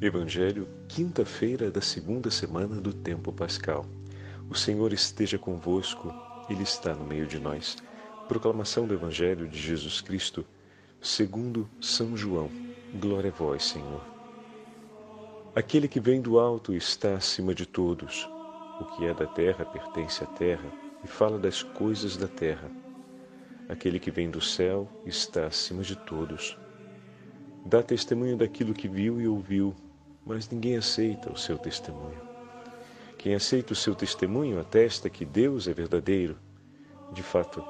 Evangelho, quinta-feira da segunda semana do tempo pascal. O Senhor esteja convosco, Ele está no meio de nós. Proclamação do Evangelho de Jesus Cristo, segundo São João. Glória a vós, Senhor. Aquele que vem do alto está acima de todos. O que é da terra pertence à terra e fala das coisas da terra. Aquele que vem do céu está acima de todos. Dá testemunho daquilo que viu e ouviu, mas ninguém aceita o seu testemunho. Quem aceita o seu testemunho atesta que Deus é verdadeiro. De fato,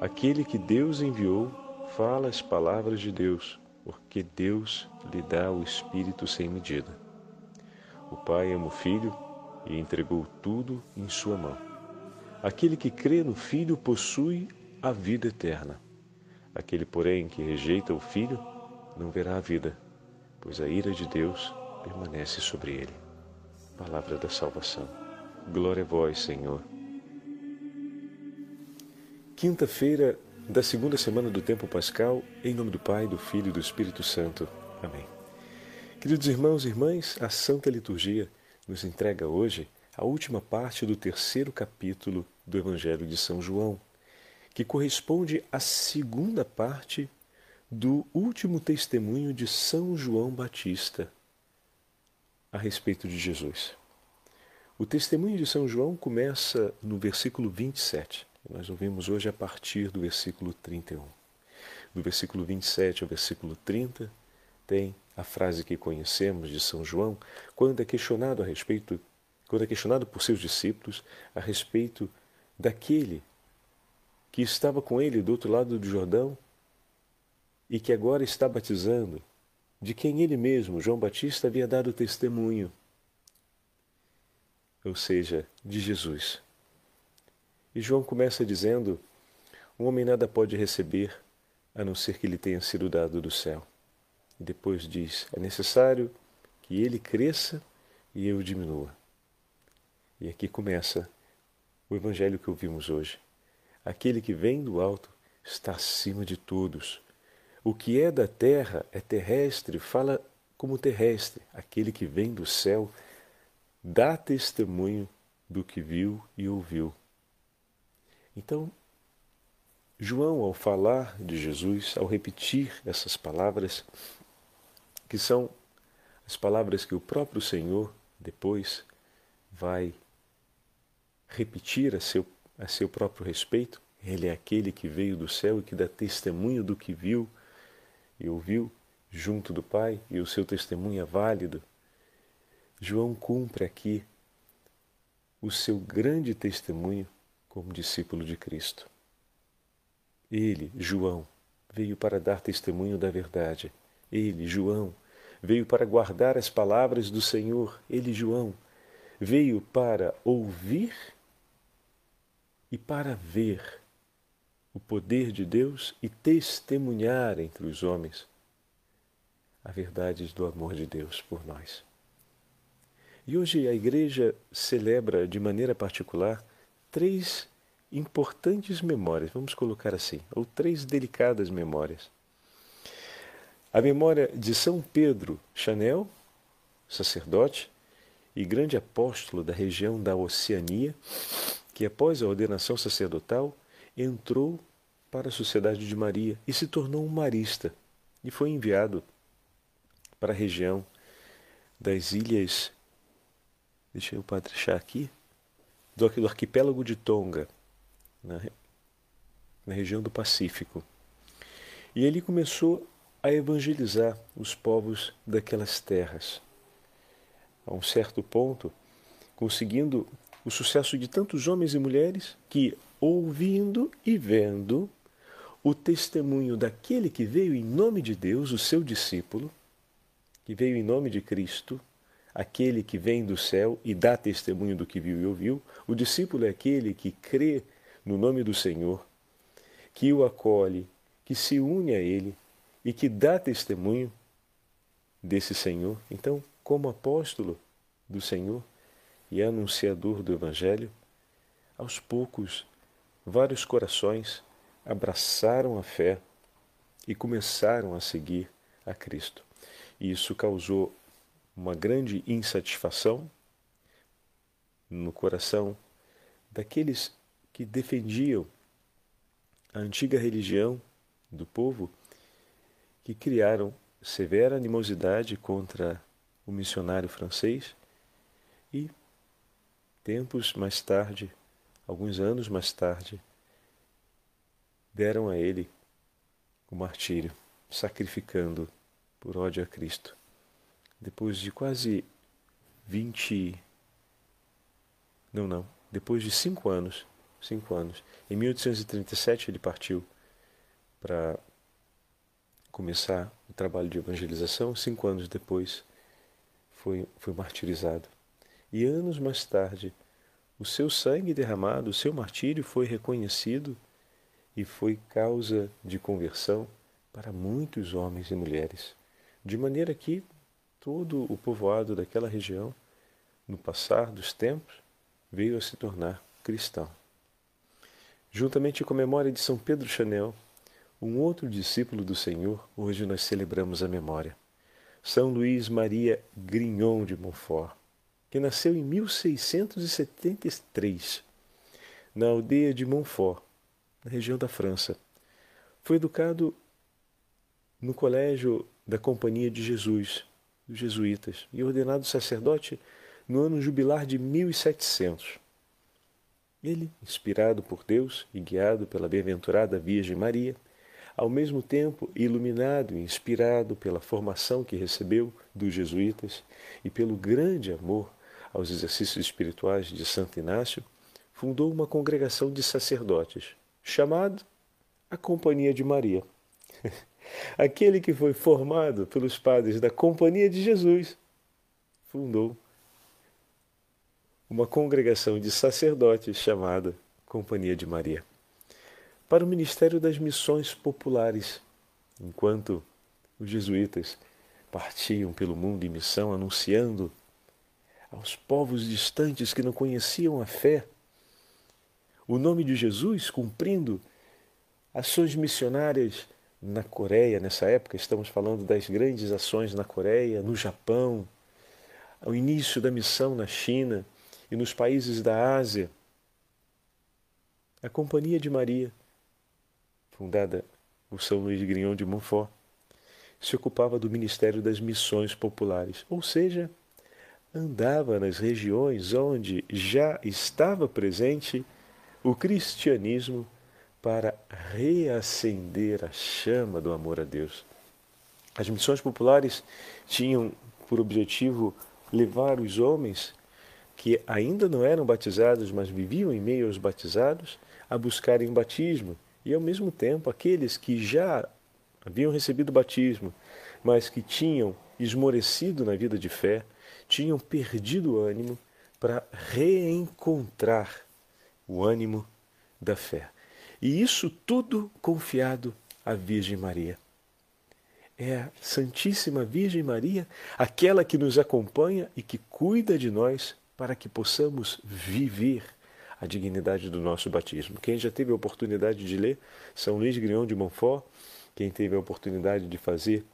aquele que Deus enviou fala as palavras de Deus, porque Deus lhe dá o Espírito sem medida. O Pai ama o Filho e entregou tudo em sua mão. Aquele que crê no Filho possui a vida eterna. Aquele, porém, que rejeita o Filho não verá a vida, pois a ira de Deus permanece sobre ele. Palavra da salvação. Glória a vós, Senhor. Quinta-feira da segunda semana do tempo pascal, em nome do Pai, do Filho e do Espírito Santo. Amém. Queridos irmãos e irmãs, a Santa Liturgia nos entrega hoje a última parte do terceiro capítulo do Evangelho de São João, que corresponde à segunda parte do último testemunho de São João Batista a respeito de Jesus. O testemunho de São João começa no versículo 27. Nós ouvimos hoje a partir do versículo 31. Do versículo 27 ao versículo 30 tem a frase que conhecemos de São João, quando é questionado a respeito, quando é questionado por seus discípulos a respeito daquele que estava com ele do outro lado do Jordão e que agora está batizando, de quem ele mesmo, João Batista, havia dado testemunho, ou seja, de Jesus. E João começa dizendo: Um homem nada pode receber a não ser que lhe tenha sido dado do céu. E depois diz: É necessário que ele cresça e eu diminua. E aqui começa o evangelho que ouvimos hoje. Aquele que vem do alto está acima de todos o que é da terra é terrestre, fala como terrestre. Aquele que vem do céu dá testemunho do que viu e ouviu. Então, João, ao falar de Jesus, ao repetir essas palavras, que são as palavras que o próprio Senhor depois vai repetir a seu, a seu próprio respeito, ele é aquele que veio do céu e que dá testemunho do que viu e ouviu junto do Pai e o seu testemunho é válido, João cumpre aqui o seu grande testemunho como discípulo de Cristo. Ele, João, veio para dar testemunho da verdade. Ele, João, veio para guardar as palavras do Senhor. Ele, João, veio para ouvir e para ver o poder de Deus e testemunhar entre os homens a verdade do amor de Deus por nós. E hoje a Igreja celebra de maneira particular três importantes memórias, vamos colocar assim, ou três delicadas memórias. A memória de São Pedro Chanel, sacerdote e grande apóstolo da região da Oceania, que após a ordenação sacerdotal entrou para a Sociedade de Maria e se tornou um marista e foi enviado para a região das ilhas, deixa eu achar aqui, do, do arquipélago de Tonga, na, na região do Pacífico. E ele começou a evangelizar os povos daquelas terras. A um certo ponto, conseguindo o sucesso de tantos homens e mulheres que, ouvindo e vendo o testemunho daquele que veio em nome de Deus, o seu discípulo, que veio em nome de Cristo, aquele que vem do céu e dá testemunho do que viu e ouviu, o discípulo é aquele que crê no nome do Senhor, que o acolhe, que se une a ele e que dá testemunho desse Senhor. Então, como apóstolo do Senhor e anunciador do Evangelho, aos poucos vários corações abraçaram a fé e começaram a seguir a Cristo. E isso causou uma grande insatisfação no coração daqueles que defendiam a antiga religião do povo, que criaram severa animosidade contra o missionário francês tempos mais tarde, alguns anos mais tarde, deram a ele o martírio, sacrificando por ódio a Cristo. Depois de quase vinte. Não, não. Depois de cinco anos. Cinco anos. Em 1837 ele partiu para começar o trabalho de evangelização. Cinco anos depois foi, foi martirizado. E anos mais tarde, o seu sangue derramado, o seu martírio foi reconhecido e foi causa de conversão para muitos homens e mulheres, de maneira que todo o povoado daquela região, no passar dos tempos, veio a se tornar cristão. Juntamente com a memória de São Pedro Chanel, um outro discípulo do Senhor, hoje nós celebramos a memória. São Luís Maria Grignon de Montfort, que nasceu em 1673, na aldeia de Montfort, na região da França. Foi educado no colégio da Companhia de Jesus, dos jesuítas, e ordenado sacerdote no ano jubilar de 1700. Ele, inspirado por Deus e guiado pela bem-aventurada Virgem Maria, ao mesmo tempo iluminado e inspirado pela formação que recebeu dos jesuítas e pelo grande amor aos exercícios espirituais de Santo Inácio, fundou uma congregação de sacerdotes, chamado a Companhia de Maria. Aquele que foi formado pelos padres da Companhia de Jesus fundou uma congregação de sacerdotes chamada Companhia de Maria para o ministério das missões populares, enquanto os jesuítas partiam pelo mundo em missão anunciando aos povos distantes que não conheciam a fé o nome de Jesus, cumprindo ações missionárias na Coreia, nessa época, estamos falando das grandes ações na Coreia, no Japão, ao início da missão na China e nos países da Ásia. A Companhia de Maria, fundada por São Luís Grignon de Montfort, se ocupava do ministério das missões populares, ou seja, andava nas regiões onde já estava presente o cristianismo para reacender a chama do amor a Deus. As missões populares tinham por objetivo levar os homens que ainda não eram batizados, mas viviam em meio aos batizados, a buscarem o batismo, e ao mesmo tempo aqueles que já haviam recebido o batismo, mas que tinham esmorecido na vida de fé, tinham perdido o ânimo para reencontrar o ânimo da fé. E isso tudo confiado à Virgem Maria. É a Santíssima Virgem Maria aquela que nos acompanha e que cuida de nós para que possamos viver a dignidade do nosso batismo. Quem já teve a oportunidade de ler São Luís Grignon de Montfort, quem teve a oportunidade de fazer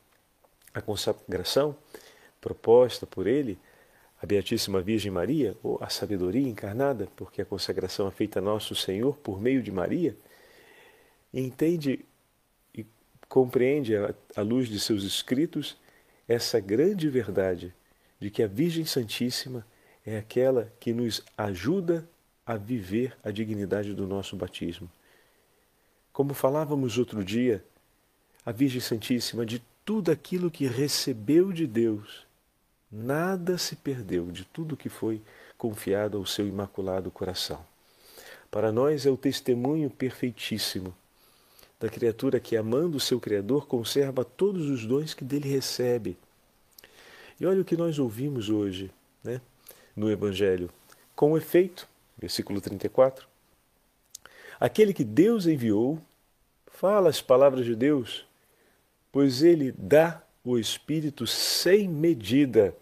a consagração proposta por ele, a Beatíssima Virgem Maria, ou a sabedoria encarnada, porque a consagração é feita a nosso Senhor por meio de Maria, entende e compreende à luz de seus escritos essa grande verdade de que a Virgem Santíssima é aquela que nos ajuda a viver a dignidade do nosso batismo. Como falávamos outro dia, a Virgem Santíssima, de tudo aquilo que recebeu de Deus, Nada se perdeu de tudo que foi confiado ao seu imaculado coração. Para nós é o testemunho perfeitíssimo da criatura que, amando o seu Criador, conserva todos os dons que dele recebe. E olha o que nós ouvimos hoje né, no Evangelho. Com efeito, versículo 34, aquele que Deus enviou fala as palavras de Deus, pois ele dá o Espírito sem medida.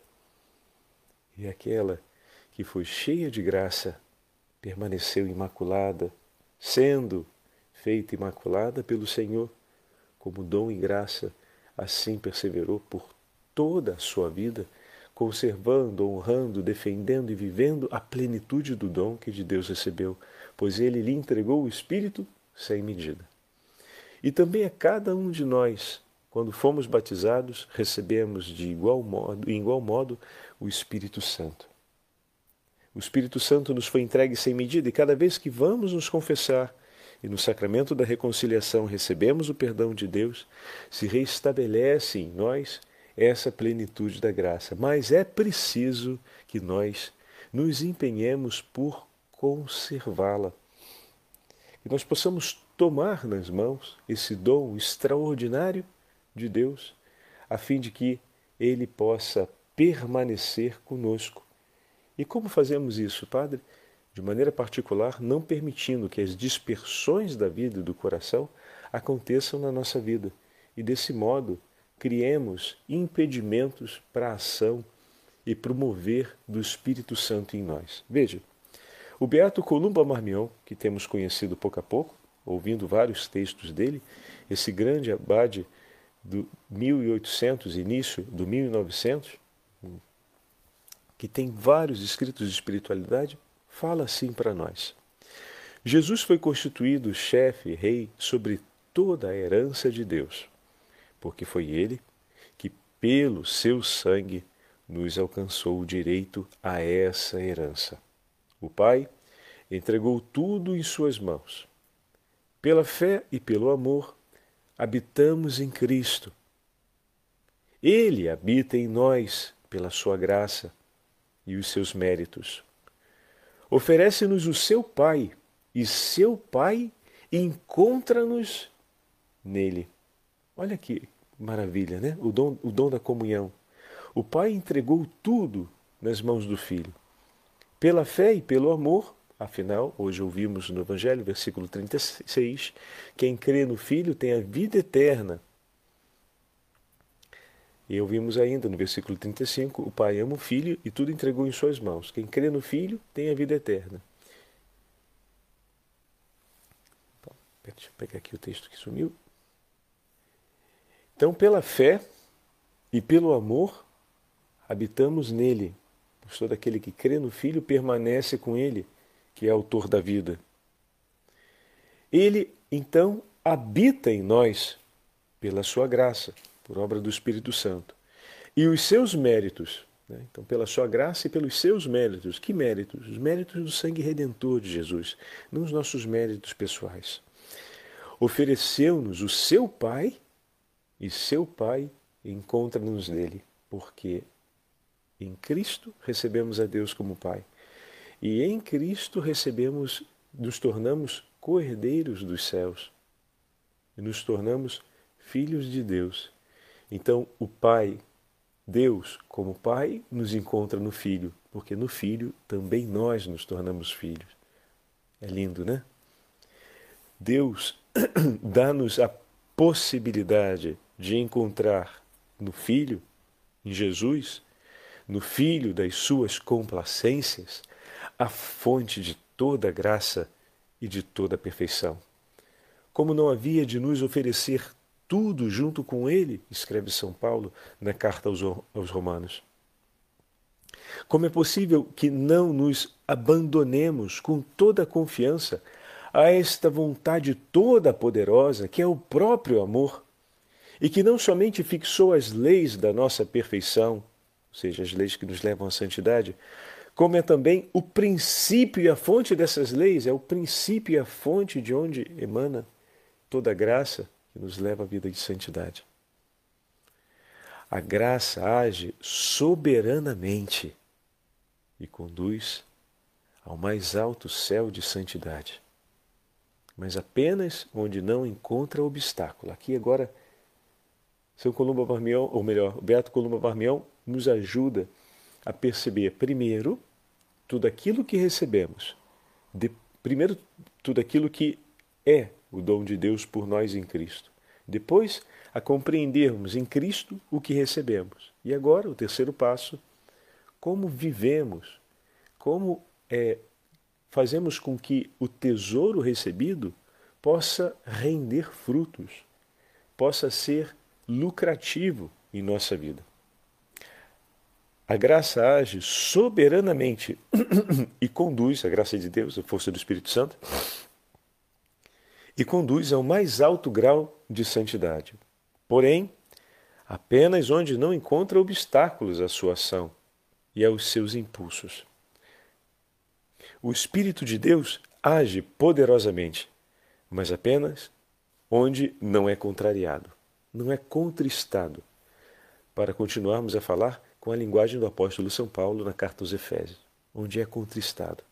E aquela que foi cheia de graça permaneceu imaculada, sendo feita imaculada pelo Senhor, como dom e graça, assim perseverou por toda a sua vida, conservando, honrando, defendendo e vivendo a plenitude do dom que de Deus recebeu, pois ele lhe entregou o Espírito sem medida. E também a cada um de nós, quando fomos batizados, recebemos de igual modo, em igual modo o Espírito Santo. O Espírito Santo nos foi entregue sem medida e cada vez que vamos nos confessar e no sacramento da reconciliação recebemos o perdão de Deus, se reestabelece em nós essa plenitude da graça. Mas é preciso que nós nos empenhemos por conservá-la. Que nós possamos tomar nas mãos esse dom extraordinário de Deus, a fim de que ele possa permanecer conosco. E como fazemos isso, Padre? De maneira particular, não permitindo que as dispersões da vida e do coração aconteçam na nossa vida. E desse modo, criemos impedimentos para a ação e promover do Espírito Santo em nós. Veja, o Beato Columba Marmion, que temos conhecido pouco a pouco, ouvindo vários textos dele, esse grande abade do 1800, início do 1900, que tem vários escritos de espiritualidade, fala assim para nós. Jesus foi constituído chefe, rei sobre toda a herança de Deus porque foi ele que, pelo seu sangue, nos alcançou o direito a essa herança. O Pai entregou tudo em Suas mãos. Pela fé e pelo amor, habitamos em Cristo. Ele habita em nós pela Sua graça e os seus méritos. Oferece-nos o seu Pai, e seu Pai encontra-nos nele. Olha que Maravilha, né? O dom, o dom da comunhão. O Pai entregou tudo nas mãos do Filho. Pela fé e pelo amor, afinal, hoje ouvimos no Evangelho, versículo 36, quem crê no Filho tem a vida eterna. E ouvimos ainda no versículo 35, o Pai ama o Filho e tudo entregou em suas mãos. Quem crê no Filho tem a vida eterna. Deixa eu pegar aqui o texto que sumiu. Então, pela fé e pelo amor, habitamos nele, pois todo aquele que crê no Filho permanece com ele, que é autor da vida. Ele, então, habita em nós pela sua graça, por obra do Espírito Santo. E os seus méritos, né? então, pela sua graça e pelos seus méritos. Que méritos? Os méritos do sangue redentor de Jesus, não os nossos méritos pessoais. Ofereceu-nos o seu Pai e seu Pai encontra-nos nele, porque em Cristo recebemos a Deus como Pai. E em Cristo recebemos, nos tornamos co-herdeiros dos céus. E nos tornamos filhos de Deus. Então, o Pai, Deus, como Pai, nos encontra no Filho, porque no Filho também nós nos tornamos filhos. É lindo, né? Deus dá-nos a possibilidade de encontrar no Filho, em Jesus, no Filho das suas complacências, a fonte de toda graça e de toda perfeição. Como não havia de nos oferecer tudo junto com Ele, escreve São Paulo na carta aos, aos Romanos. Como é possível que não nos abandonemos com toda a confiança a esta vontade toda poderosa que é o próprio amor e que não somente fixou as leis da nossa perfeição, ou seja, as leis que nos levam à santidade, como é também o princípio e a fonte dessas leis, é o princípio e a fonte de onde emana toda a graça que nos leva à vida de santidade. A graça age soberanamente e conduz ao mais alto céu de santidade, mas apenas onde não encontra obstáculo. Aqui agora seu Columba Barmião, ou melhor, Beato Columba Barmião nos ajuda a perceber, primeiro, tudo aquilo que recebemos. De, primeiro, tudo aquilo que é o dom de Deus por nós em Cristo. Depois, a compreendermos em Cristo o que recebemos. E agora, o terceiro passo, como vivemos, como é, fazemos com que o tesouro recebido possa render frutos, possa ser lucrativo em nossa vida. A graça age soberanamente e conduz, a graça de Deus, a força do Espírito Santo, e conduz ao mais alto grau de santidade. Porém, apenas onde não encontra obstáculos à sua ação e aos seus impulsos. O Espírito de Deus age poderosamente, mas apenas onde não é contrariado, não é contristado. Para continuarmos a falar com a linguagem do apóstolo São Paulo na carta aos Efésios, onde é contristado.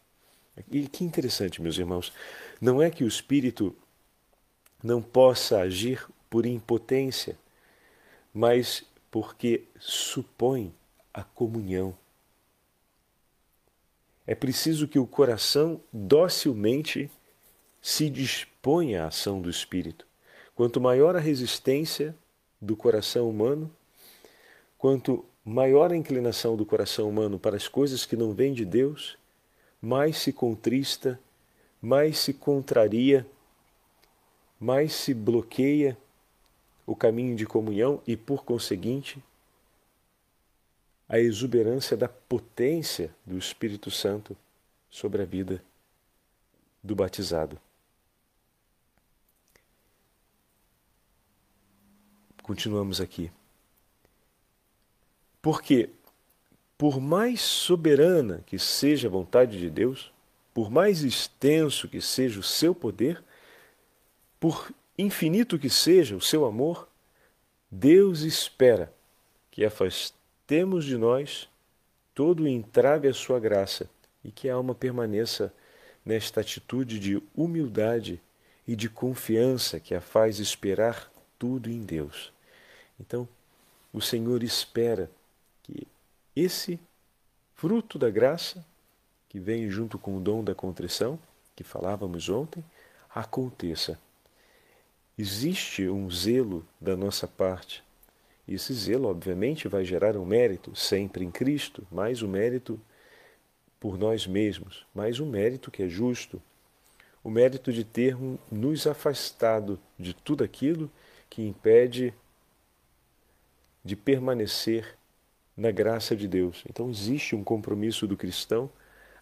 E que interessante, meus irmãos, não é que o Espírito não possa agir por impotência, mas porque supõe a comunhão. É preciso que o coração docilmente se disponha à ação do Espírito. Quanto maior a resistência do coração humano, quanto maior a inclinação do coração humano para as coisas que não vêm de Deus, mais se contrista, mais se contraria mais se bloqueia o caminho de comunhão e, por conseguinte, a exuberância da potência do Espírito Santo sobre a vida do batizado. Continuamos aqui. Porque, por mais soberana que seja a vontade de Deus, por mais extenso que seja o seu poder, por infinito que seja o seu amor, Deus espera que afastemos de nós todo o entrave à sua graça e que a alma permaneça nesta atitude de humildade e de confiança que a faz esperar tudo em Deus. Então, o Senhor espera que esse fruto da graça, que vem junto com o dom da contrição, que falávamos ontem, aconteça existe um zelo da nossa parte. Esse zelo, obviamente, vai gerar um mérito sempre em Cristo, mais um mérito por nós mesmos, mais um mérito que é justo, o mérito de termos nos afastado de tudo aquilo que impede de permanecer na graça de Deus. Então existe um compromisso do cristão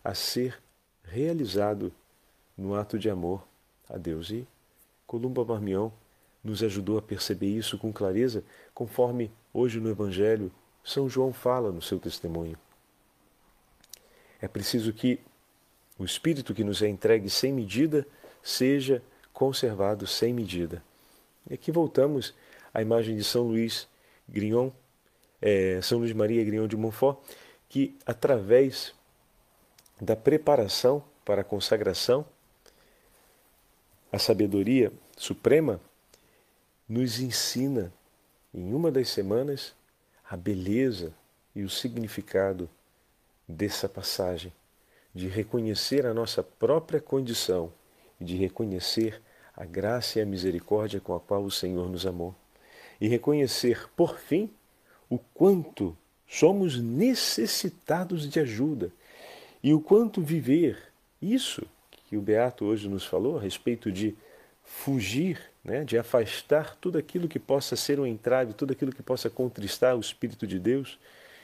a ser realizado no ato de amor a Deus. E Columba Marmion nos ajudou a perceber isso com clareza, conforme hoje no Evangelho São João fala no seu testemunho. É preciso que o Espírito que nos é entregue sem medida seja conservado sem medida. E aqui voltamos à imagem de São Luís Grignon, é, São Luís Maria Grignon de Montfort, que através da preparação para a consagração a sabedoria suprema nos ensina, em uma das semanas, a beleza e o significado dessa passagem, de reconhecer a nossa própria condição e de reconhecer a graça e a misericórdia com a qual o Senhor nos amou. E reconhecer, por fim, o quanto somos necessitados de ajuda e o quanto viver isso que o Beato hoje nos falou a respeito de fugir, né, de afastar tudo aquilo que possa ser um entrave, tudo aquilo que possa contristar o Espírito de Deus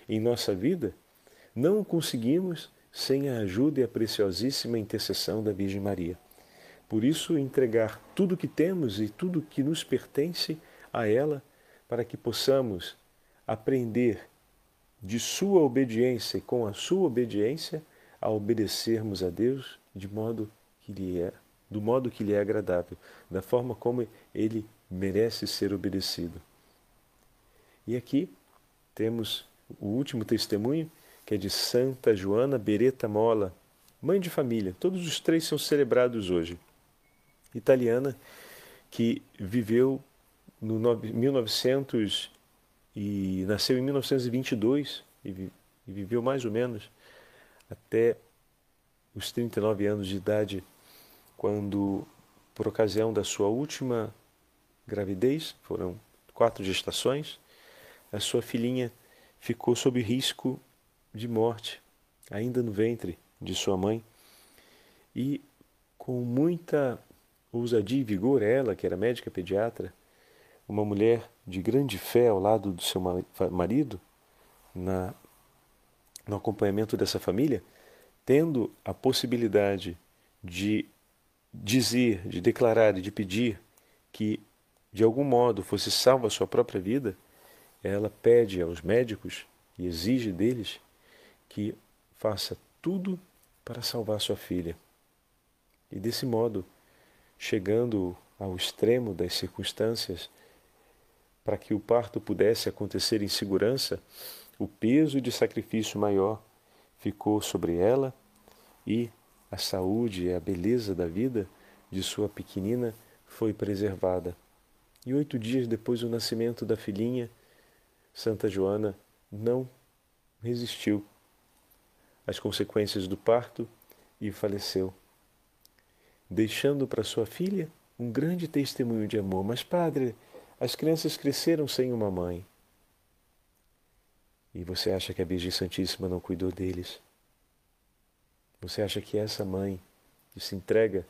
em nossa vida, não conseguimos sem a ajuda e a preciosíssima intercessão da Virgem Maria. Por isso, entregar tudo o que temos e tudo que nos pertence a ela, para que possamos aprender de Sua obediência e com a Sua obediência a obedecermos a Deus de modo que lhe é, do modo que lhe é agradável, da forma como ele merece ser obedecido. E aqui temos o último testemunho, que é de Santa Joana Beretta Mola, mãe de família. Todos os três são celebrados hoje. Italiana que viveu no 1900 e nasceu em 1922 e viveu mais ou menos até os 39 anos de idade, quando, por ocasião da sua última gravidez, foram quatro gestações, a sua filhinha ficou sob risco de morte, ainda no ventre de sua mãe. E com muita ousadia e vigor, ela, que era médica pediatra, uma mulher de grande fé ao lado do seu marido, na no acompanhamento dessa família, tendo a possibilidade de dizer, de declarar e de pedir que de algum modo fosse salva a sua própria vida, ela pede aos médicos e exige deles que faça tudo para salvar sua filha. E desse modo, chegando ao extremo das circunstâncias, para que o parto pudesse acontecer em segurança, o peso de sacrifício maior ficou sobre ela e a saúde e a beleza da vida de sua pequenina foi preservada. E oito dias depois do nascimento da filhinha, Santa Joana não resistiu às consequências do parto e faleceu, deixando para sua filha um grande testemunho de amor. Mas, padre, as crianças cresceram sem uma mãe. E você acha que a Virgem Santíssima não cuidou deles? Você acha que essa mãe que se entrega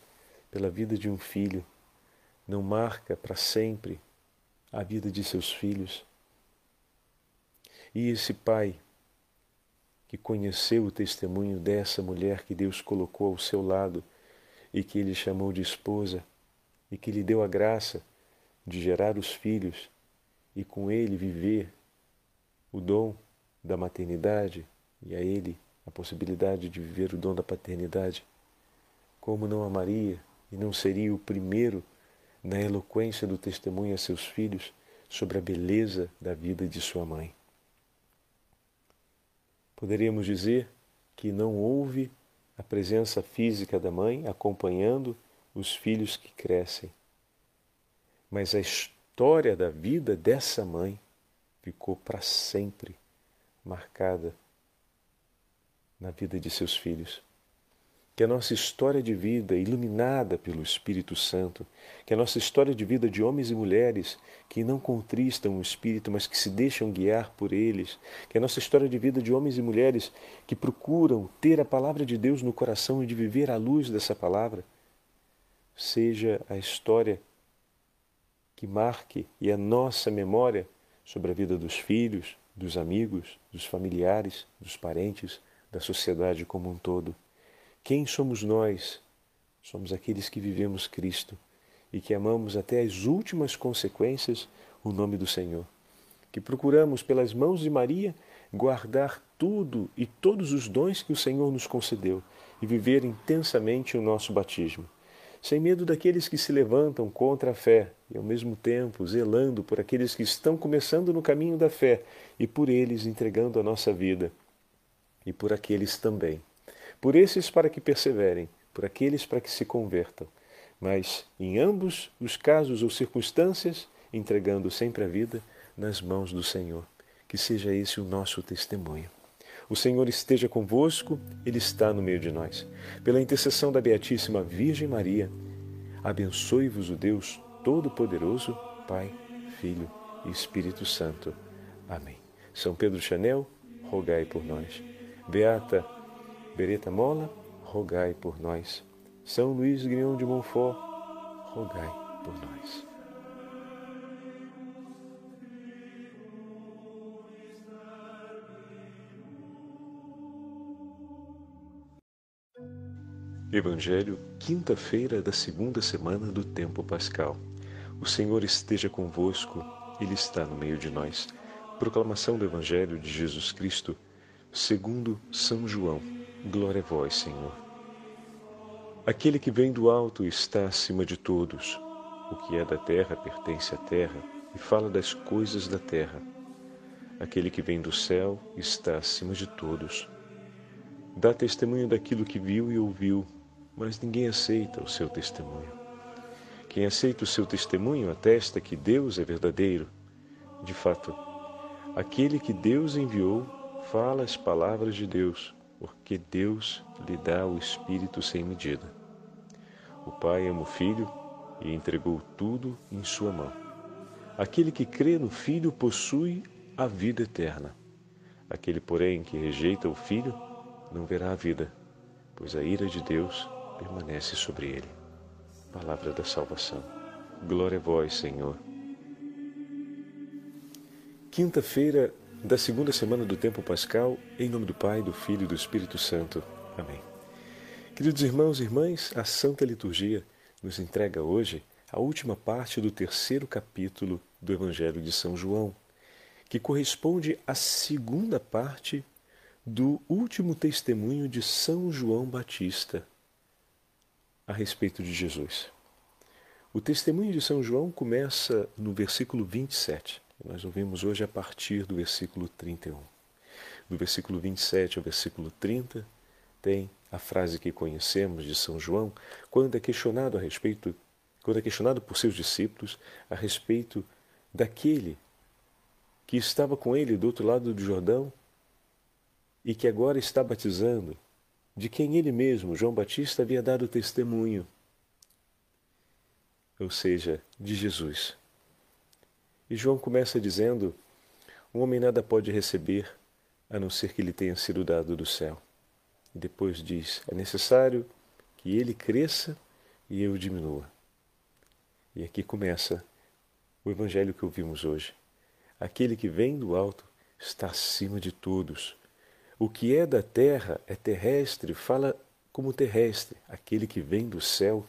pela vida de um filho não marca para sempre a vida de seus filhos? E esse pai que conheceu o testemunho dessa mulher que Deus colocou ao seu lado e que ele chamou de esposa e que lhe deu a graça de gerar os filhos e com ele viver o dom da maternidade e a ele a possibilidade de viver o dom da paternidade, como não amaria e não seria o primeiro na eloquência do testemunho a seus filhos sobre a beleza da vida de sua mãe? Poderíamos dizer que não houve a presença física da mãe acompanhando os filhos que crescem, mas a história da vida dessa mãe ficou para sempre marcada na vida de seus filhos. Que a nossa história de vida, iluminada pelo Espírito Santo, que a nossa história de vida de homens e mulheres que não contristam o Espírito, mas que se deixam guiar por eles, que a nossa história de vida de homens e mulheres que procuram ter a palavra de Deus no coração e de viver à luz dessa palavra, seja a história que marque e a nossa memória sobre a vida dos filhos, dos amigos, dos familiares, dos parentes, da sociedade como um todo. Quem somos nós? Somos aqueles que vivemos Cristo e que amamos até as últimas consequências o nome do Senhor. Que procuramos, pelas mãos de Maria, guardar tudo e todos os dons que o Senhor nos concedeu e viver intensamente o nosso batismo, sem medo daqueles que se levantam contra a fé e, ao mesmo tempo, zelando por aqueles que estão começando no caminho da fé e por eles entregando a nossa vida e por aqueles também. Por esses para que perseverem, por aqueles para que se convertam, mas em ambos os casos ou circunstâncias, entregando sempre a vida nas mãos do Senhor. Que seja esse o nosso testemunho. O Senhor esteja convosco, Ele está no meio de nós. Pela intercessão da Beatíssima Virgem Maria, abençoe-vos o Deus Todo-Poderoso, Pai, Filho e Espírito Santo. Amém. São Pedro Chanel, rogai por nós. Beata Bereta Mola, rogai por nós. São Luís Guion de Montfort, rogai por nós. Evangelho, quinta-feira da segunda semana do tempo pascal. O Senhor esteja convosco, Ele está no meio de nós. Proclamação do Evangelho de Jesus Cristo segundo São João. Glória a vós, Senhor. Aquele que vem do alto está acima de todos. O que é da terra pertence à terra e fala das coisas da terra. Aquele que vem do céu está acima de todos. Dá testemunho daquilo que viu e ouviu, mas ninguém aceita o seu testemunho. Quem aceita o seu testemunho atesta que Deus é verdadeiro. De fato, aquele que Deus enviou fala as palavras de Deus, porque Deus lhe dá o Espírito sem medida. O Pai ama o Filho e entregou tudo em sua mão. Aquele que crê no Filho possui a vida eterna. Aquele, porém, que rejeita o Filho não verá a vida, pois a ira de Deus permanece sobre ele. Palavra da salvação. Glória a vós, Senhor. Quinta-feira da segunda semana do tempo pascal, em nome do Pai, do Filho e do Espírito Santo. Amém. Queridos irmãos e irmãs, a Santa Liturgia nos entrega hoje a última parte do terceiro capítulo do Evangelho de São João, que corresponde à segunda parte do último testemunho de São João Batista a respeito de Jesus. O testemunho de São João começa no versículo 27. Nós ouvimos hoje a partir do versículo 31. Do versículo 27 ao versículo 30 tem a frase que conhecemos de São João, quando é questionado a respeito, quando é questionado por seus discípulos a respeito daquele que estava com ele do outro lado do Jordão e que agora está batizando, de quem ele mesmo, João Batista, havia dado testemunho, ou seja, de Jesus. E João começa dizendo: Um homem nada pode receber a não ser que lhe tenha sido dado do céu. E depois diz: É necessário que ele cresça e eu diminua. E aqui começa o evangelho que ouvimos hoje. Aquele que vem do alto está acima de todos o que é da terra é terrestre, fala como terrestre. Aquele que vem do céu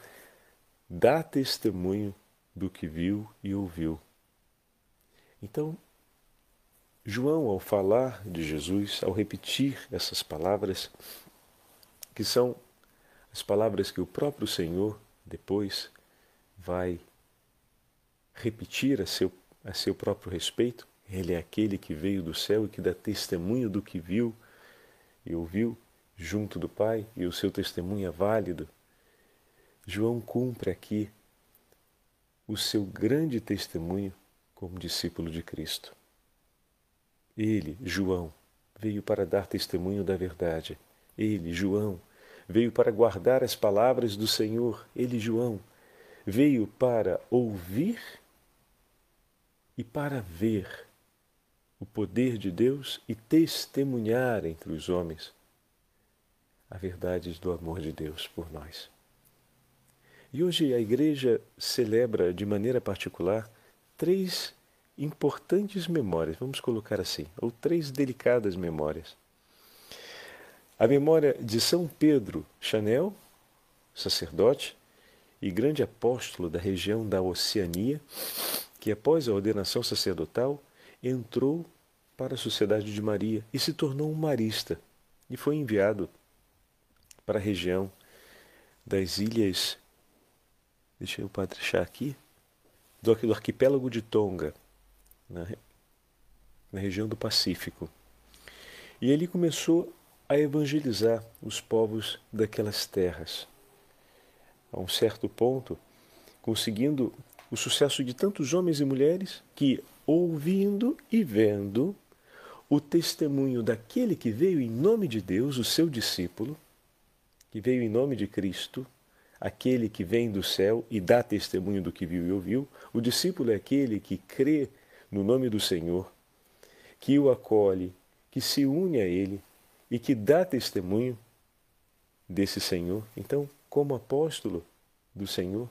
dá testemunho do que viu e ouviu. Então, João, ao falar de Jesus, ao repetir essas palavras, que são as palavras que o próprio Senhor depois vai repetir a seu, a seu próprio respeito, ele é aquele que veio do céu e que dá testemunho do que viu e ouviu junto do Pai e o seu testemunho é válido, João cumpre aqui o seu grande testemunho como discípulo de Cristo. Ele, João, veio para dar testemunho da verdade. Ele, João, veio para guardar as palavras do Senhor. Ele, João, veio para ouvir e para ver o poder de Deus e testemunhar entre os homens a verdade do amor de Deus por nós. E hoje a Igreja celebra de maneira particular três importantes memórias, vamos colocar assim, ou três delicadas memórias. A memória de São Pedro Chanel, sacerdote e grande apóstolo da região da Oceania, que após a ordenação sacerdotal entrou para a Sociedade de Maria e se tornou um marista e foi enviado para a região das ilhas, deixa eu deixar aqui, do, do arquipélago de Tonga, na, na região do Pacífico. E ele começou a evangelizar os povos daquelas terras. A um certo ponto, conseguindo o sucesso de tantos homens e mulheres que, ouvindo e vendo o testemunho daquele que veio em nome de Deus, o seu discípulo, que veio em nome de Cristo, aquele que vem do céu e dá testemunho do que viu e ouviu. O discípulo é aquele que crê no nome do Senhor, que o acolhe, que se une a ele e que dá testemunho desse Senhor. Então, como apóstolo do Senhor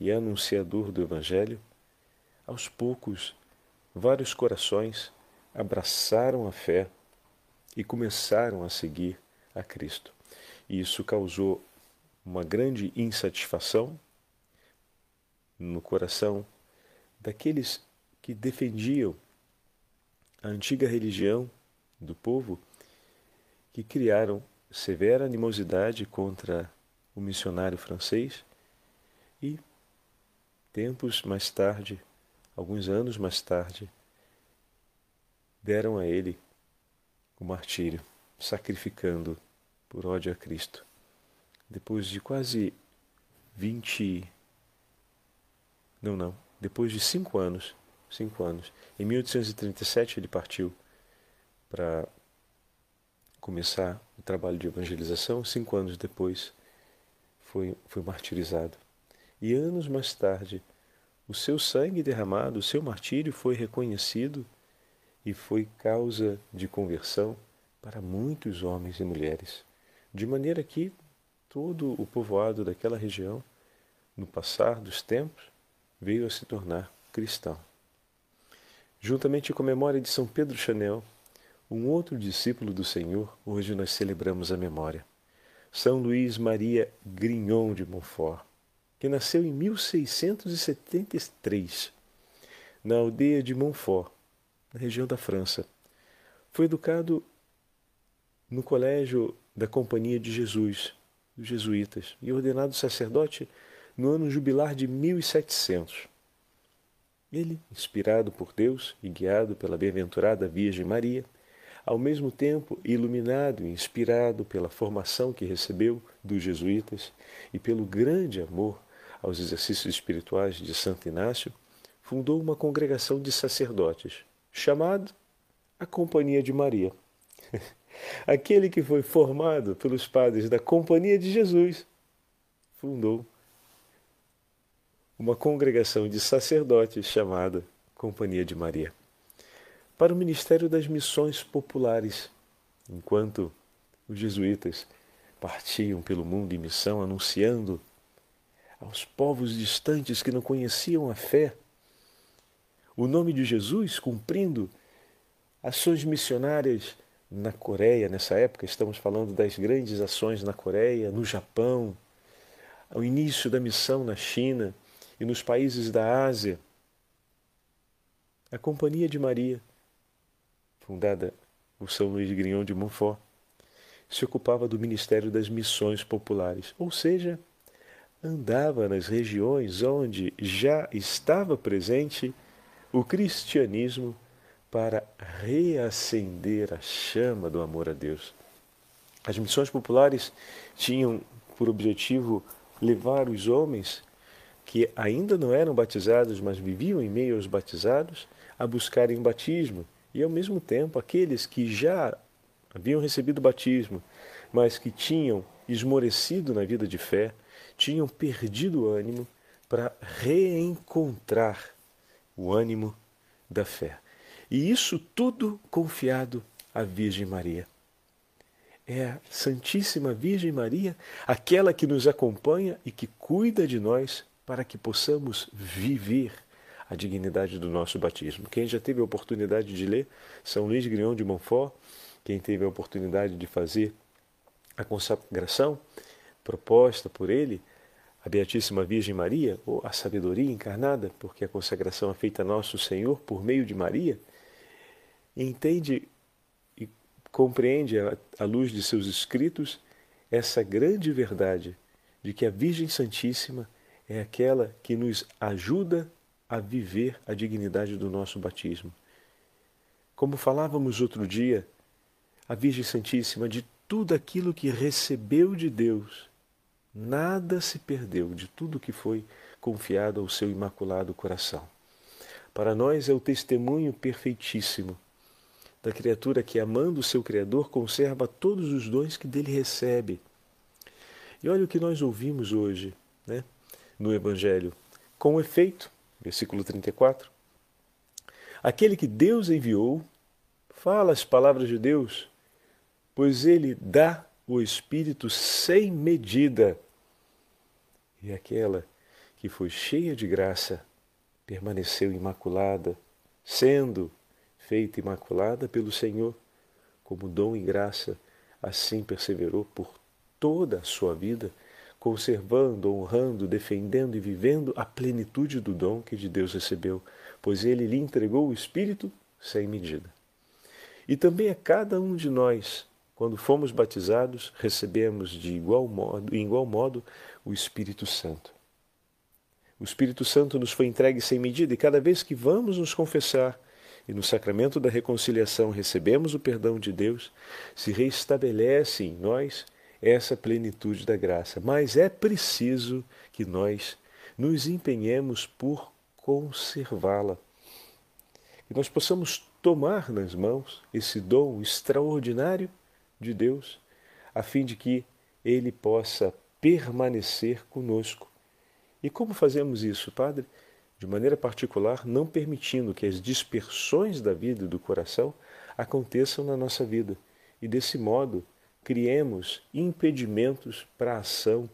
e anunciador do Evangelho, aos poucos, vários corações abraçaram a fé e começaram a seguir a Cristo. E isso causou uma grande insatisfação no coração daqueles que defendiam a antiga religião do povo, que criaram severa animosidade contra o missionário francês tempos mais tarde, alguns anos mais tarde, deram a ele o martírio, sacrificando por ódio a Cristo. Depois de quase vinte. Não, não. Depois de cinco anos, cinco anos, em 1837 ele partiu para começar o trabalho de evangelização. Cinco anos depois foi, foi martirizado. E anos mais tarde, o seu sangue derramado, o seu martírio foi reconhecido e foi causa de conversão para muitos homens e mulheres, de maneira que todo o povoado daquela região, no passar dos tempos, veio a se tornar cristão. Juntamente com a memória de São Pedro Chanel, um outro discípulo do Senhor, hoje nós celebramos a memória. São Luís Maria Grignon de Montfort, que nasceu em 1673, na aldeia de Montfort, na região da França. Foi educado no colégio da Companhia de Jesus, dos jesuítas, e ordenado sacerdote no ano jubilar de 1700. Ele, inspirado por Deus e guiado pela bem-aventurada Virgem Maria, ao mesmo tempo iluminado e inspirado pela formação que recebeu dos jesuítas e pelo grande amor aos exercícios espirituais de Santo Inácio, fundou uma congregação de sacerdotes, chamada a Companhia de Maria. Aquele que foi formado pelos padres da Companhia de Jesus fundou uma congregação de sacerdotes chamada Companhia de Maria para o Ministério das Missões Populares, enquanto os jesuítas partiam pelo mundo em missão anunciando aos povos distantes que não conheciam a fé o nome de Jesus, cumprindo ações missionárias na Coreia, nessa época, estamos falando das grandes ações na Coreia, no Japão, ao início da missão na China e nos países da Ásia. A Companhia de Maria fundada por São Luís Grignon de Montfort, se ocupava do Ministério das Missões Populares, ou seja, andava nas regiões onde já estava presente o cristianismo para reacender a chama do amor a Deus. As missões populares tinham por objetivo levar os homens que ainda não eram batizados, mas viviam em meio aos batizados, a buscarem batismo e, ao mesmo tempo, aqueles que já haviam recebido o batismo, mas que tinham esmorecido na vida de fé, tinham perdido o ânimo para reencontrar o ânimo da fé. E isso tudo confiado à Virgem Maria. É a Santíssima Virgem Maria aquela que nos acompanha e que cuida de nós para que possamos viver a dignidade do nosso batismo. Quem já teve a oportunidade de ler São Luís Grignon de Montfort, quem teve a oportunidade de fazer a consagração proposta por ele, a Beatíssima Virgem Maria, ou a sabedoria encarnada, porque a consagração é feita a nosso Senhor por meio de Maria, entende e compreende à luz de seus escritos essa grande verdade de que a Virgem Santíssima é aquela que nos ajuda a viver a dignidade do nosso batismo. Como falávamos outro dia, a Virgem Santíssima, de tudo aquilo que recebeu de Deus, nada se perdeu de tudo que foi confiado ao seu imaculado coração. Para nós é o testemunho perfeitíssimo da criatura que, amando o seu Criador, conserva todos os dons que dele recebe. E olha o que nós ouvimos hoje né, no Evangelho. Com efeito, versículo 34. Aquele que Deus enviou fala as palavras de Deus, pois ele dá o Espírito sem medida. E aquela que foi cheia de graça permaneceu imaculada, sendo feita imaculada pelo Senhor, como dom e graça, assim perseverou por toda a sua vida conservando, honrando, defendendo e vivendo a plenitude do dom que de Deus recebeu, pois ele lhe entregou o Espírito sem medida. E também a cada um de nós, quando fomos batizados, recebemos de igual modo, em igual modo, o Espírito Santo. O Espírito Santo nos foi entregue sem medida e cada vez que vamos nos confessar e no sacramento da reconciliação recebemos o perdão de Deus, se reestabelece em nós essa plenitude da graça. Mas é preciso que nós nos empenhemos por conservá-la. Que nós possamos tomar nas mãos esse dom extraordinário de Deus, a fim de que ele possa permanecer conosco. E como fazemos isso, Padre? De maneira particular, não permitindo que as dispersões da vida e do coração aconteçam na nossa vida. E desse modo, criemos impedimentos para a ação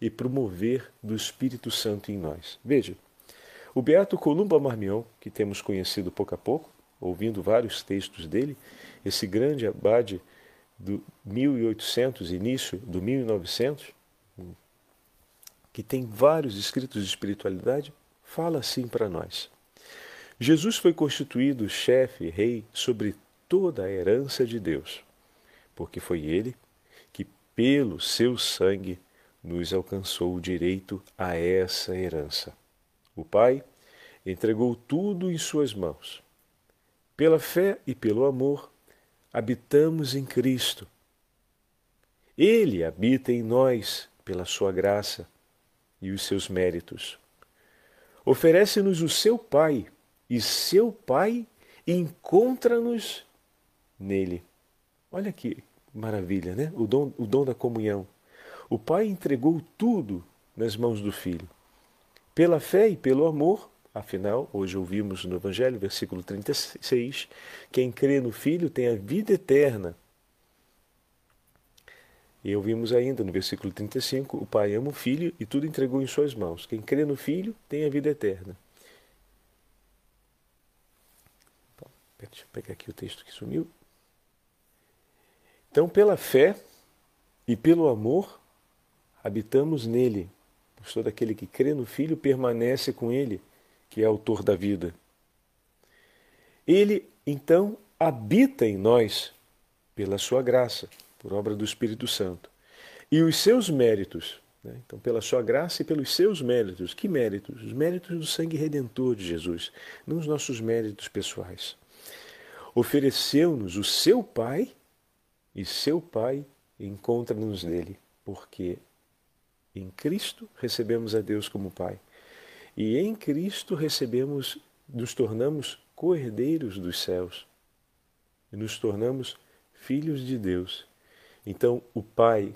e promover do Espírito Santo em nós. Veja, O Beato Columba Marmion, que temos conhecido pouco a pouco, ouvindo vários textos dele, esse grande abade do 1800, início do 1900, que tem vários escritos de espiritualidade, fala assim para nós. Jesus foi constituído chefe, rei sobre toda a herança de Deus, porque foi ele que, pelo seu sangue, nos alcançou o direito a essa herança. O Pai entregou tudo em Suas mãos. Pela fé e pelo amor, habitamos em Cristo. Ele habita em nós pela Sua graça e os seus méritos. Oferece-nos o seu Pai, e seu Pai encontra-nos nele. Olha que maravilha, né? O dom, o dom da comunhão. O Pai entregou tudo nas mãos do Filho. Pela fé e pelo amor, afinal, hoje ouvimos no Evangelho, versículo 36, quem crê no Filho tem a vida eterna. E ouvimos ainda no versículo 35, o Pai ama o Filho e tudo entregou em suas mãos. Quem crê no Filho tem a vida eterna. Deixa eu pegar aqui o texto que sumiu. Então, pela fé e pelo amor, habitamos nele, pois todo aquele que crê no Filho permanece com ele, que é autor da vida. Ele, então, habita em nós pela sua graça, por obra do Espírito Santo. E os seus méritos, né? então, pela sua graça e pelos seus méritos. Que méritos? Os méritos do sangue redentor de Jesus, não os nossos méritos pessoais. Ofereceu-nos o seu Pai e seu Pai encontra-nos nele, porque em Cristo recebemos a Deus como Pai. E em Cristo recebemos, nos tornamos co-herdeiros dos céus. Nos tornamos filhos de Deus. Então, o Pai,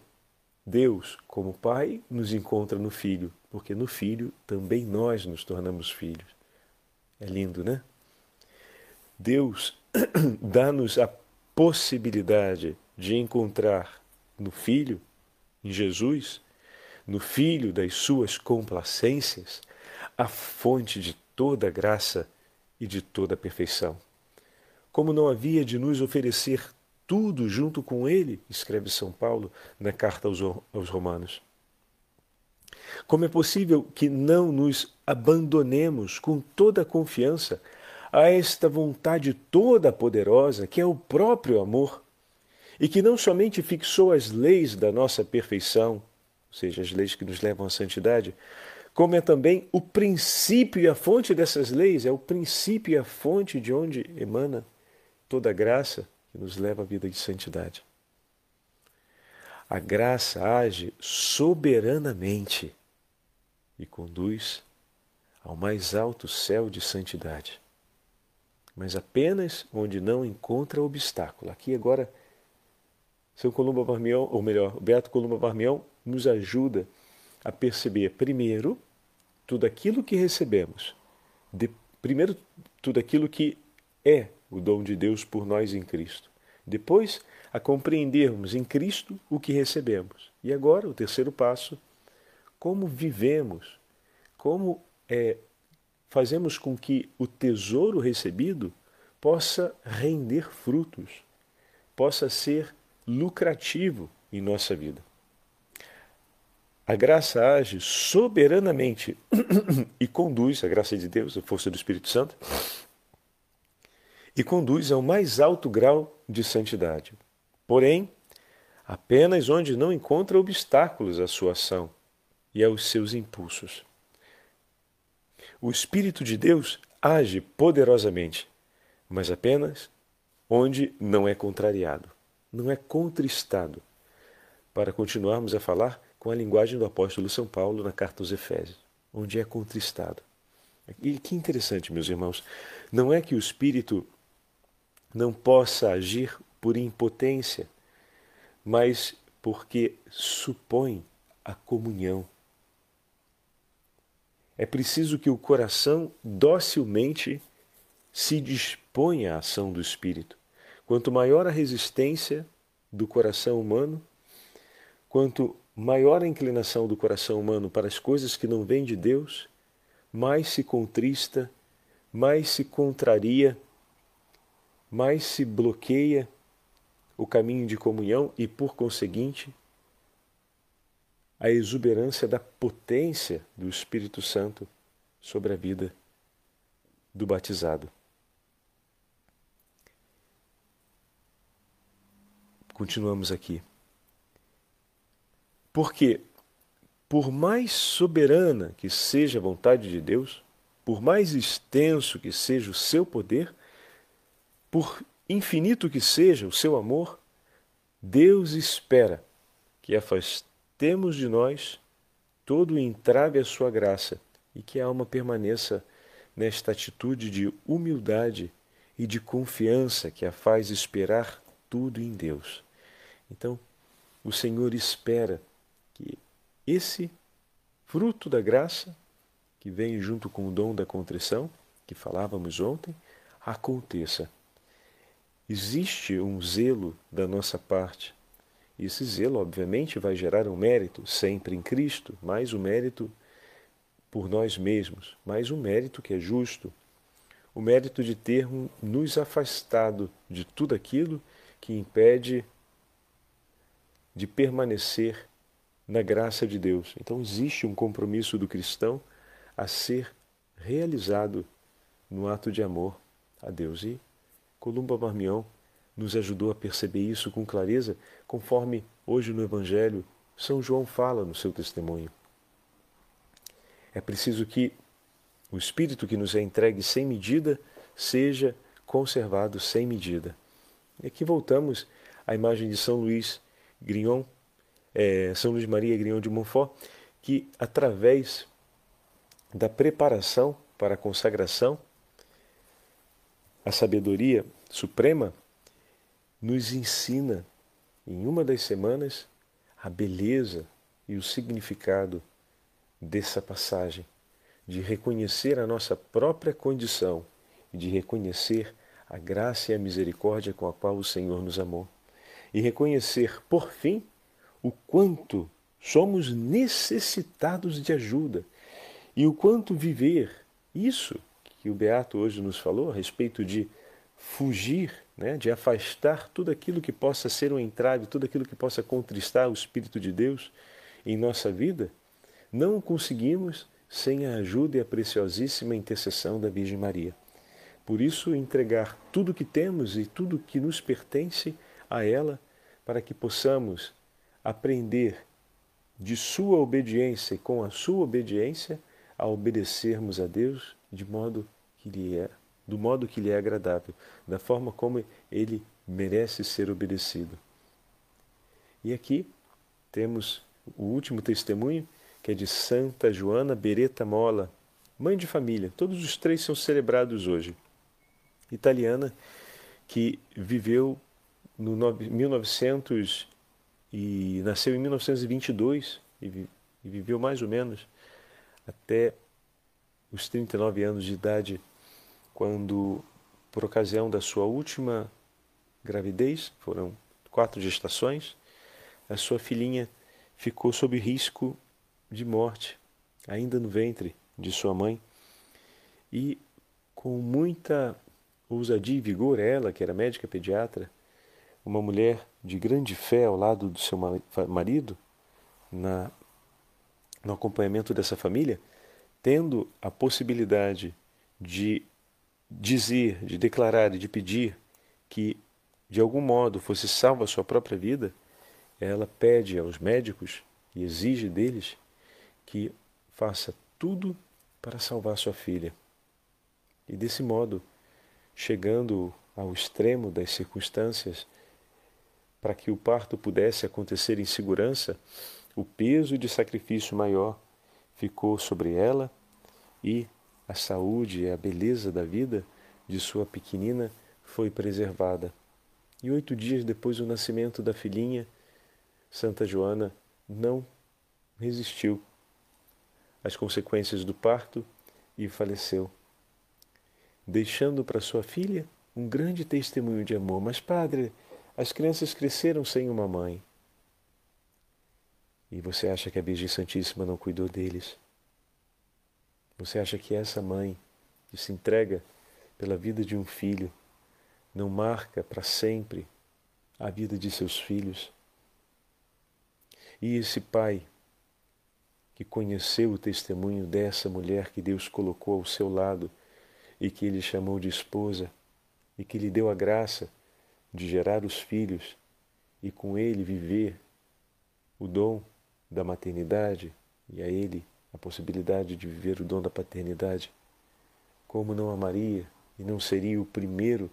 Deus, como Pai, nos encontra no Filho, porque no Filho também nós nos tornamos filhos. É lindo, né? Deus dá-nos a possibilidade de encontrar no Filho, em Jesus, no Filho das suas complacências, a fonte de toda graça e de toda perfeição. Como não havia de nos oferecer tudo junto com Ele, escreve São Paulo na carta aos, aos Romanos. Como é possível que não nos abandonemos com toda a confiança a esta vontade toda poderosa que é o próprio amor e que não somente fixou as leis da nossa perfeição, ou seja, as leis que nos levam à santidade, como é também o princípio e a fonte dessas leis, é o princípio e a fonte de onde emana toda a graça que nos leva à vida de santidade. A graça age soberanamente e conduz ao mais alto céu de santidade, mas apenas onde não encontra obstáculo. Aqui agora, São Columba Barmião, ou melhor, Beato Columba Barmião nos ajuda a perceber, primeiro, tudo aquilo que recebemos, de, primeiro, tudo aquilo que é o dom de Deus por nós em Cristo. Depois, a compreendermos em Cristo o que recebemos. E agora, o terceiro passo, como vivemos, como é, fazemos com que o tesouro recebido possa render frutos, possa ser lucrativo em nossa vida. A graça age soberanamente e conduz, a graça de Deus, a força do Espírito Santo, e conduz ao mais alto grau de santidade. Porém, apenas onde não encontra obstáculos à sua ação e aos seus impulsos. O Espírito de Deus age poderosamente, mas apenas onde não é contrariado, não é contristado. Para continuarmos a falar com a linguagem do apóstolo São Paulo na carta aos Efésios, onde é contristado. E que interessante, meus irmãos, não é que o espírito não possa agir por impotência, mas porque supõe a comunhão. É preciso que o coração docilmente se disponha à ação do espírito. Quanto maior a resistência do coração humano, quanto maior a inclinação do coração humano para as coisas que não vêm de Deus, mais se contrista, mais se contraria, mais se bloqueia o caminho de comunhão e, por conseguinte, a exuberância da potência do Espírito Santo sobre a vida do batizado. Continuamos aqui. Porque, por mais soberana que seja a vontade de Deus, por mais extenso que seja o seu poder, por infinito que seja o seu amor, Deus espera que afastemos de nós todo o entrave à sua graça e que a alma permaneça nesta atitude de humildade e de confiança que a faz esperar tudo em Deus. Então, o Senhor espera que esse fruto da graça, que vem junto com o dom da contrição, que falávamos ontem, aconteça. Existe um zelo da nossa parte. Esse zelo, obviamente, vai gerar um mérito, sempre em Cristo, mais um mérito por nós mesmos, mais um mérito que é justo, o mérito de ter nos afastado de tudo aquilo que impede de permanecer na graça de Deus. Então existe um compromisso do cristão a ser realizado no ato de amor a Deus. E Columba Marmião nos ajudou a perceber isso com clareza, conforme hoje no Evangelho São João fala no seu testemunho. É preciso que o Espírito que nos é entregue sem medida seja conservado sem medida. E aqui voltamos à imagem de São Luís Grignon, é, São Luís Maria Grignon de Montfort, que através da preparação para a consagração, a sabedoria suprema nos ensina em uma das semanas a beleza e o significado dessa passagem, de reconhecer a nossa própria condição e de reconhecer a graça e a misericórdia com a qual o Senhor nos amou. E reconhecer, por fim, o quanto somos necessitados de ajuda e o quanto viver isso que o Beato hoje nos falou a respeito de fugir, né, de afastar tudo aquilo que possa ser um entrave, tudo aquilo que possa contristar o Espírito de Deus em nossa vida, não conseguimos sem a ajuda e a preciosíssima intercessão da Virgem Maria. Por isso, entregar tudo o que temos e tudo que nos pertence a ela, para que possamos aprender de sua obediência e com a sua obediência a obedecermos a Deus de modo que lhe é, do modo que lhe é agradável, da forma como ele merece ser obedecido. E aqui temos o último testemunho, que é de Santa Joana Beretta Mola, mãe de família. Todos os três são celebrados hoje italiana que viveu no 1900 e nasceu em 1922 e, vi, viveu mais ou menos até os 39 anos de idade, quando, por ocasião da sua última gravidez, foram quatro gestações, a sua filhinha ficou sob risco de morte, ainda no ventre de sua mãe. E com muita ousadia e vigor, ela, que era médica pediatra, uma mulher de grande fé ao lado do seu marido, na, no acompanhamento dessa família, tendo a possibilidade de dizer, de declarar e de pedir que de algum modo fosse salva a sua própria vida, ela pede aos médicos e exige deles que faça tudo para salvar sua filha. E desse modo, chegando ao extremo das circunstâncias, para que o parto pudesse acontecer em segurança, o peso de sacrifício maior ficou sobre ela e a saúde e a beleza da vida de sua pequenina foi preservada. E oito dias depois do nascimento da filhinha, Santa Joana não resistiu às consequências do parto e faleceu deixando para sua filha um grande testemunho de amor. Mas, padre, as crianças cresceram sem uma mãe. E você acha que a Virgem Santíssima não cuidou deles? Você acha que essa mãe que se entrega pela vida de um filho não marca para sempre a vida de seus filhos? E esse pai que conheceu o testemunho dessa mulher que Deus colocou ao seu lado e que ele chamou de esposa e que lhe deu a graça de gerar os filhos e com ele viver o dom da maternidade e a ele a possibilidade de viver o dom da paternidade, como não amaria e não seria o primeiro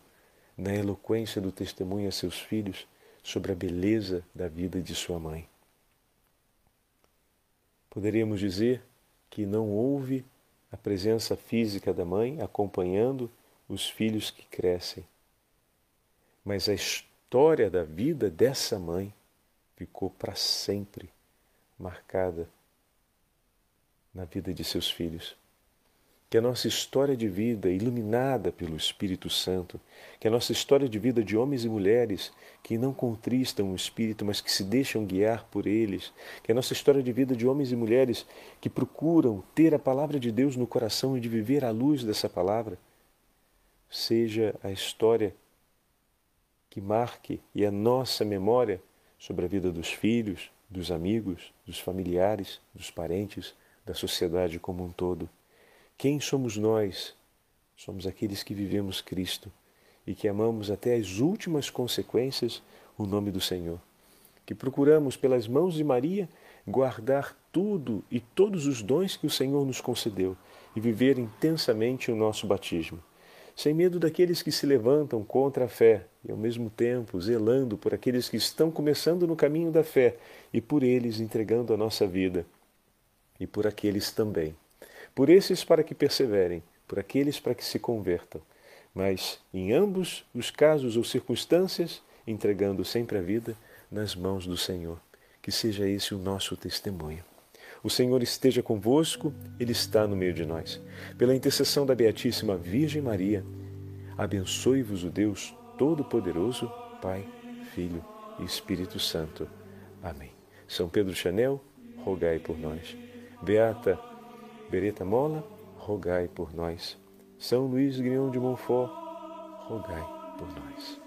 na eloquência do testemunho a seus filhos sobre a beleza da vida de sua mãe? Poderíamos dizer que não houve a presença física da mãe acompanhando os filhos que crescem, mas a história da vida dessa mãe ficou para sempre marcada na vida de seus filhos. Que a nossa história de vida, iluminada pelo Espírito Santo, que a nossa história de vida de homens e mulheres que não contristam o Espírito, mas que se deixam guiar por eles, que a nossa história de vida de homens e mulheres que procuram ter a palavra de Deus no coração e de viver à luz dessa palavra, seja a história que marque e a nossa memória sobre a vida dos filhos, dos amigos, dos familiares, dos parentes, da sociedade como um todo. Quem somos nós? Somos aqueles que vivemos Cristo e que amamos até as últimas consequências o nome do Senhor. Que procuramos, pelas mãos de Maria, guardar tudo e todos os dons que o Senhor nos concedeu e viver intensamente o nosso batismo, sem medo daqueles que se levantam contra a fé e, ao mesmo tempo, zelando por aqueles que estão começando no caminho da fé e por eles entregando a nossa vida e por aqueles também. Por esses para que perseverem, por aqueles para que se convertam, mas em ambos os casos ou circunstâncias, entregando sempre a vida nas mãos do Senhor. Que seja esse o nosso testemunho. O Senhor esteja convosco, Ele está no meio de nós. Pela intercessão da Beatíssima Virgem Maria, abençoe-vos o Deus Todo-Poderoso, Pai, Filho e Espírito Santo. Amém. São Pedro Chanel, rogai por nós. Beata Bereta Mola, rogai por nós. São Luís Guion de Montfort, rogai por nós.